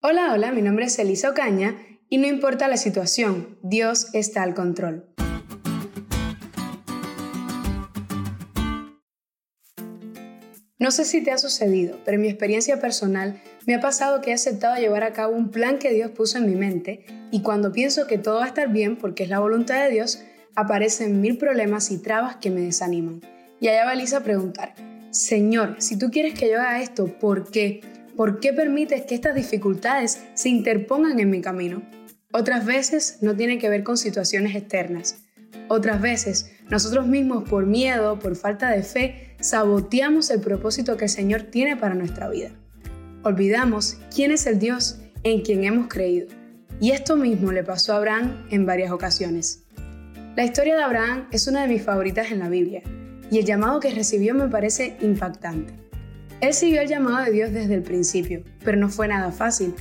Hola, hola, mi nombre es Elisa Ocaña y no importa la situación, Dios está al control. No sé si te ha sucedido, pero en mi experiencia personal me ha pasado que he aceptado llevar a cabo un plan que Dios puso en mi mente y cuando pienso que todo va a estar bien porque es la voluntad de Dios, aparecen mil problemas y trabas que me desaniman. Y allá va Elisa a preguntar, Señor, si tú quieres que yo haga esto, ¿por qué? ¿Por qué permites que estas dificultades se interpongan en mi camino? Otras veces no tiene que ver con situaciones externas. Otras veces nosotros mismos por miedo, por falta de fe, saboteamos el propósito que el Señor tiene para nuestra vida. Olvidamos quién es el Dios en quien hemos creído. Y esto mismo le pasó a Abraham en varias ocasiones. La historia de Abraham es una de mis favoritas en la Biblia y el llamado que recibió me parece impactante. Él siguió el llamado de Dios desde el principio, pero no fue nada fácil.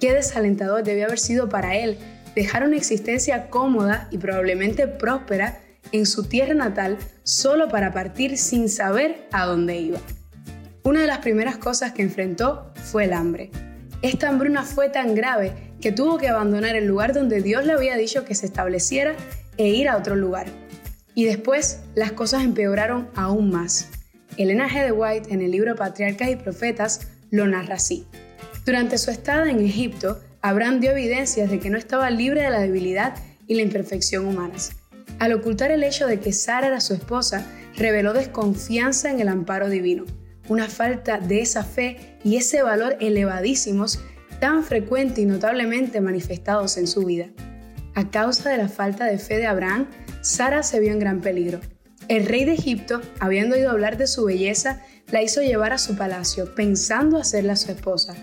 Qué desalentador debió haber sido para él dejar una existencia cómoda y probablemente próspera en su tierra natal solo para partir sin saber a dónde iba. Una de las primeras cosas que enfrentó fue el hambre. Esta hambruna fue tan grave que tuvo que abandonar el lugar donde Dios le había dicho que se estableciera e ir a otro lugar. Y después las cosas empeoraron aún más. Elena G. de White en el libro Patriarcas y Profetas lo narra así. Durante su estada en Egipto, Abraham dio evidencias de que no estaba libre de la debilidad y la imperfección humanas. Al ocultar el hecho de que Sara era su esposa, reveló desconfianza en el amparo divino, una falta de esa fe y ese valor elevadísimos tan frecuente y notablemente manifestados en su vida. A causa de la falta de fe de Abraham, Sara se vio en gran peligro. El rey de Egipto, habiendo oído hablar de su belleza, la hizo llevar a su palacio, pensando hacerla su esposa.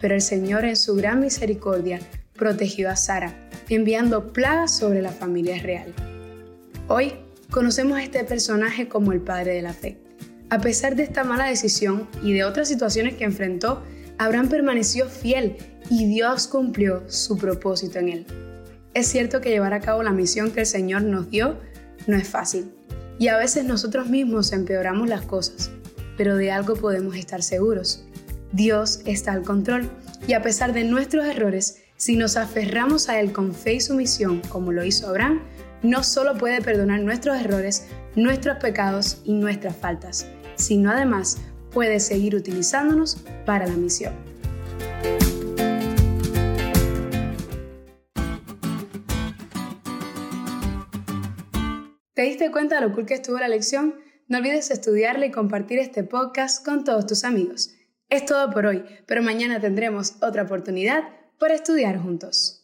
Pero el Señor en su gran misericordia protegió a Sara, enviando plagas sobre la familia real. Hoy conocemos a este personaje como el padre de la fe. A pesar de esta mala decisión y de otras situaciones que enfrentó, Abraham permaneció fiel y Dios cumplió su propósito en él. Es cierto que llevar a cabo la misión que el Señor nos dio no es fácil, y a veces nosotros mismos empeoramos las cosas, pero de algo podemos estar seguros. Dios está al control y a pesar de nuestros errores, si nos aferramos a Él con fe y sumisión, como lo hizo Abraham, no solo puede perdonar nuestros errores, nuestros pecados y nuestras faltas, sino además puede seguir utilizándonos para la misión. ¿Te diste cuenta de lo cool que estuvo la lección? No olvides estudiarla y compartir este podcast con todos tus amigos. Es todo por hoy, pero mañana tendremos otra oportunidad para estudiar juntos.